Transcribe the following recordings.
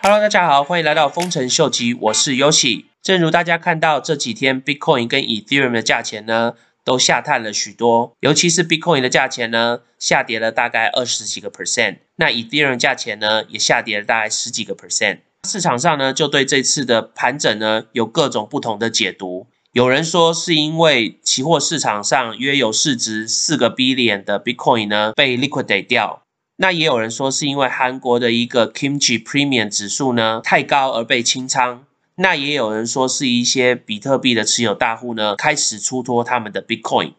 Hello，大家好，欢迎来到丰臣秀吉，我是 Yoshi。正如大家看到这几天 Bitcoin 跟 Ethereum 的价钱呢，都下探了许多，尤其是 Bitcoin 的价钱呢，下跌了大概二十几个 percent，那 Ethereum 价钱呢，也下跌了大概十几个 percent。市场上呢，就对这次的盘整呢，有各种不同的解读。有人说是因为期货市场上约有市值四个 billion 的 Bitcoin 呢被 liquidate 掉，那也有人说是因为韩国的一个 Kimchi Premium 指数呢太高而被清仓，那也有人说是一些比特币的持有大户呢开始出脱他们的 Bitcoin。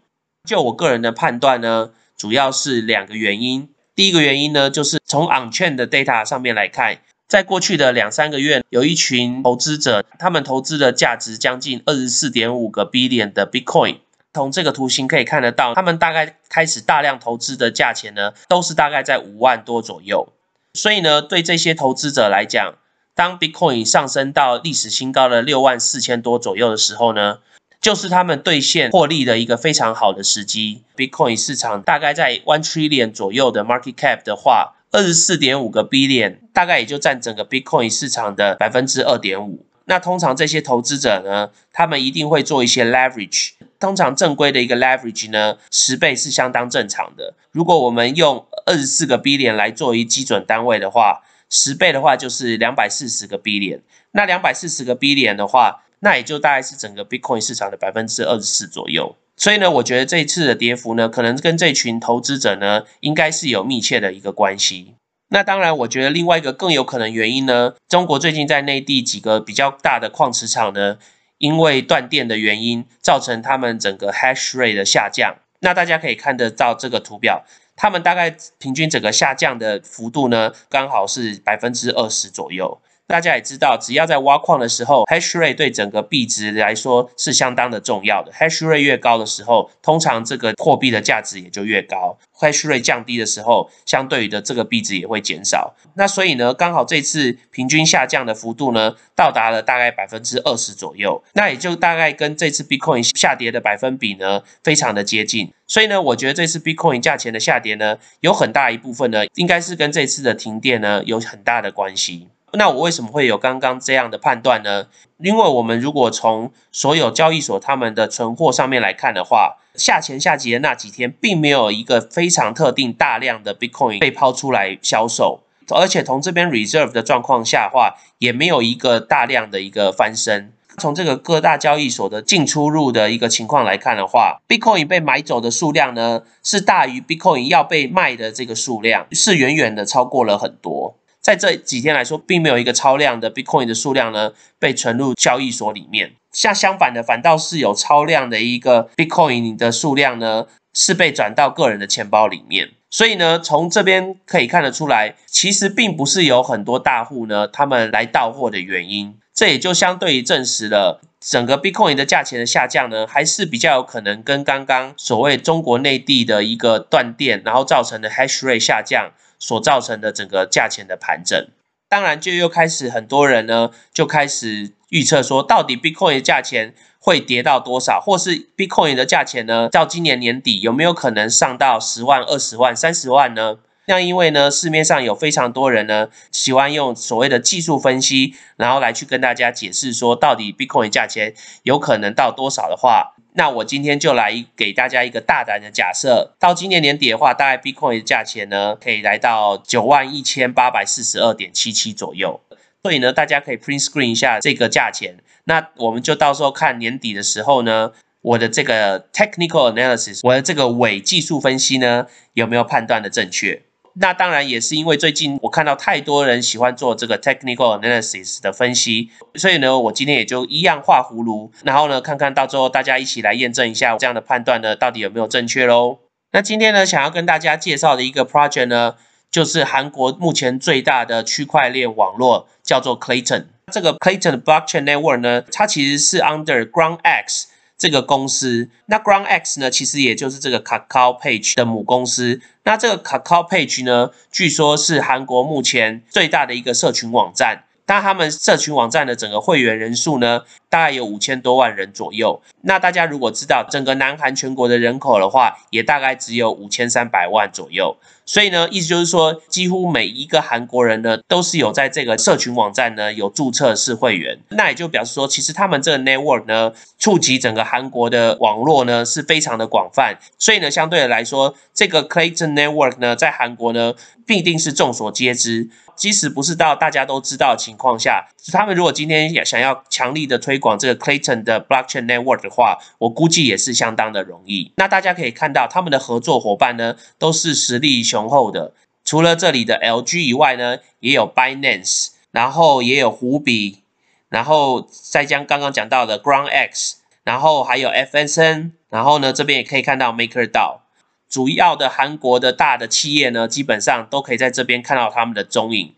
就我个人的判断呢，主要是两个原因。第一个原因呢，就是从 Onchain 的 data 上面来看。在过去的两三个月，有一群投资者，他们投资的价值将近二十四点五个 billion 的 Bitcoin。从这个图形可以看得到，他们大概开始大量投资的价钱呢，都是大概在五万多左右。所以呢，对这些投资者来讲，当 Bitcoin 上升到历史新高的六万四千多左右的时候呢，就是他们兑现获利的一个非常好的时机。Bitcoin 市场大概在 one trillion 左右的 market cap 的话。二十四点五个 billion，大概也就占整个 Bitcoin 市场的百分之二点五。那通常这些投资者呢，他们一定会做一些 leverage。通常正规的一个 leverage 呢，十倍是相当正常的。如果我们用二十四个 B 点来做一基准单位的话，十倍的话就是两百四十个 B 点。那两百四十个 B 点的话，那也就大概是整个 Bitcoin 市场的百分之二十四左右。所以呢，我觉得这一次的跌幅呢，可能跟这群投资者呢，应该是有密切的一个关系。那当然，我觉得另外一个更有可能原因呢，中国最近在内地几个比较大的矿池厂呢，因为断电的原因，造成他们整个 hash rate 的下降。那大家可以看得到这个图表，他们大概平均整个下降的幅度呢，刚好是百分之二十左右。大家也知道，只要在挖矿的时候，hash rate 对整个币值来说是相当的重要的。hash rate 越高的时候，通常这个货币的价值也就越高。hash rate 降低的时候，相对于的这个币值也会减少。那所以呢，刚好这次平均下降的幅度呢，到达了大概百分之二十左右。那也就大概跟这次 Bitcoin 下跌的百分比呢，非常的接近。所以呢，我觉得这次 Bitcoin 价钱的下跌呢，有很大一部分呢，应该是跟这次的停电呢，有很大的关系。那我为什么会有刚刚这样的判断呢？因为我们如果从所有交易所他们的存货上面来看的话，下前下级的那几天，并没有一个非常特定大量的 Bitcoin 被抛出来销售，而且从这边 Reserve 的状况下话，也没有一个大量的一个翻身。从这个各大交易所的进出入的一个情况来看的话，Bitcoin 被买走的数量呢，是大于 Bitcoin 要被卖的这个数量，是远远的超过了很多。在这几天来说，并没有一个超量的 Bitcoin 的数量呢被存入交易所里面。像相反的，反倒是有超量的一个 Bitcoin 的数量呢是被转到个人的钱包里面。所以呢，从这边可以看得出来，其实并不是有很多大户呢他们来到货的原因。这也就相对于证实了整个 Bitcoin 的价钱的下降呢，还是比较有可能跟刚刚所谓中国内地的一个断电，然后造成的 Hash Rate 下降。所造成的整个价钱的盘整，当然就又开始很多人呢就开始预测说，到底 Bitcoin 的价钱会跌到多少，或是 Bitcoin 的价钱呢，到今年年底有没有可能上到十万、二十万、三十万呢？那因为呢，市面上有非常多人呢喜欢用所谓的技术分析，然后来去跟大家解释说，到底 Bitcoin 价钱有可能到多少的话。那我今天就来给大家一个大胆的假设，到今年年底的话，大概 Bitcoin 的价钱呢，可以来到九万一千八百四十二点七七左右。所以呢，大家可以 print screen 一下这个价钱。那我们就到时候看年底的时候呢，我的这个 technical analysis，我的这个伪技术分析呢，有没有判断的正确？那当然也是因为最近我看到太多人喜欢做这个 technical analysis 的分析，所以呢，我今天也就一样画葫芦，然后呢，看看到最后大家一起来验证一下这样的判断呢，到底有没有正确喽？那今天呢，想要跟大家介绍的一个 project 呢，就是韩国目前最大的区块链网络，叫做 Clayton。这个 Clayton Blockchain Network 呢，它其实是 under Ground X。这个公司，那 Ground X 呢，其实也就是这个 Kakao Page 的母公司。那这个 Kakao Page 呢，据说是韩国目前最大的一个社群网站。但他们社群网站的整个会员人数呢，大概有五千多万人左右。那大家如果知道整个南韩全国的人口的话，也大概只有五千三百万左右。所以呢，意思就是说，几乎每一个韩国人呢，都是有在这个社群网站呢有注册是会员。那也就表示说，其实他们这个 network 呢，触及整个韩国的网络呢是非常的广泛。所以呢，相对的来说，这个 Clayton Network 呢，在韩国呢，必定是众所皆知。即使不是到大家都知道的情况下，他们如果今天想要强力的推广这个 Clayton 的 Blockchain Network 的话，我估计也是相当的容易。那大家可以看到，他们的合作伙伴呢，都是实力雄雄厚的。除了这里的 LG 以外呢，也有 Binance，然后也有虎比，然后再将刚刚讲到的 GroundX，然后还有 FSN，然后呢，这边也可以看到 MakerDAO。主要的韩国的大的企业呢，基本上都可以在这边看到他们的踪影。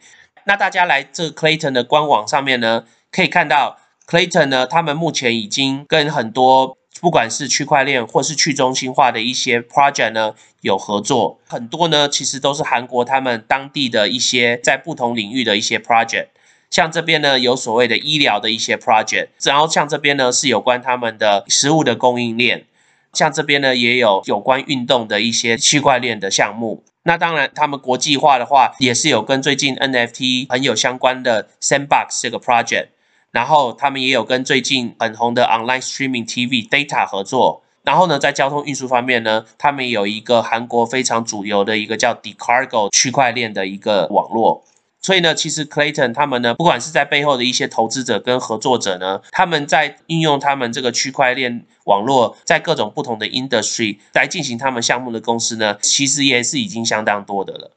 那大家来这 Clayton 的官网上面呢，可以看到 Clayton 呢，他们目前已经跟很多不管是区块链或是去中心化的一些 project 呢有合作，很多呢其实都是韩国他们当地的一些在不同领域的一些 project。像这边呢有所谓的医疗的一些 project，然后像这边呢是有关他们的食物的供应链。像这边呢，也有有关运动的一些区块链的项目。那当然，他们国际化的话，也是有跟最近 NFT 很有相关的 Sandbox 这个 project。然后他们也有跟最近很红的 Online Streaming TV Data 合作。然后呢，在交通运输方面呢，他们有一个韩国非常主流的一个叫 Decargo 区块链的一个网络。所以呢，其实 Clayton 他们呢，不管是在背后的一些投资者跟合作者呢，他们在应用他们这个区块链网络，在各种不同的 industry 来进行他们项目的公司呢，其实也是已经相当多的了。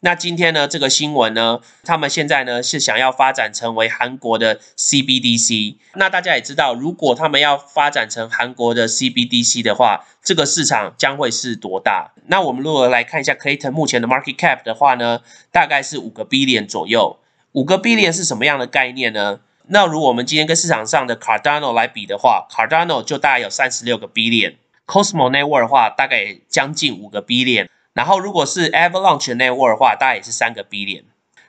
那今天呢，这个新闻呢，他们现在呢是想要发展成为韩国的 CBDC。那大家也知道，如果他们要发展成韩国的 CBDC 的话，这个市场将会是多大？那我们如果来看一下 Clayton 目前的 market cap 的话呢，大概是五个 billion 左右。五个 billion 是什么样的概念呢？那如果我们今天跟市场上的 Cardano 来比的话，Cardano 就大概有三十六个 billion，Cosmo Network 的话大概将近五个 billion。然后，如果是 Avalanche Network 的话，大概也是三个 billion。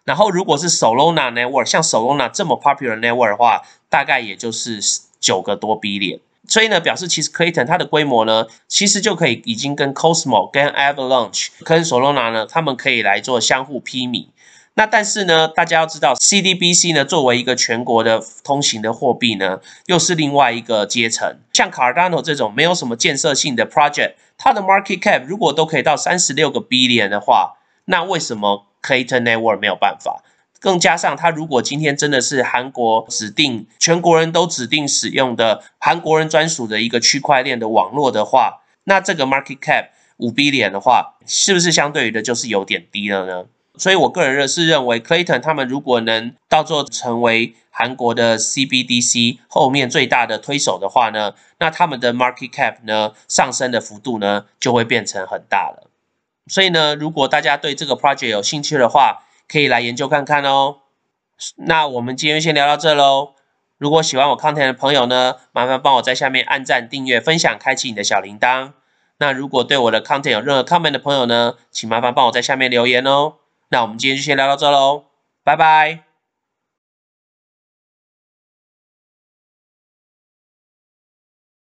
然后，如果是 Solana Network，像 Solana 这么 popular Network 的话，大概也就是九个多 billion。所以呢，表示其实 Clayton 它的规模呢，其实就可以已经跟 Cosmo、跟 Avalanche、跟 Solana 呢，他们可以来做相互媲美。那但是呢，大家要知道，CDBC 呢作为一个全国的通行的货币呢，又是另外一个阶层。像 Cardano 这种没有什么建设性的 project，它的 market cap 如果都可以到三十六个 billion 的话，那为什么 Clayton Network 没有办法？更加上它如果今天真的是韩国指定全国人都指定使用的韩国人专属的一个区块链的网络的话，那这个 market cap 五 billion 的话，是不是相对于的就是有点低了呢？所以，我个人认是认为，Clayton 他们如果能到做成为韩国的 CBDC 后面最大的推手的话呢，那他们的 market cap 呢上升的幅度呢就会变成很大了。所以呢，如果大家对这个 project 有兴趣的话，可以来研究看看哦。那我们今天先聊到这喽。如果喜欢我 content 的朋友呢，麻烦帮我在下面按赞、订阅、分享、开启你的小铃铛。那如果对我的 content 有任何 comment 的朋友呢，请麻烦帮我在下面留言哦。那我们今天就先聊到这喽，拜拜。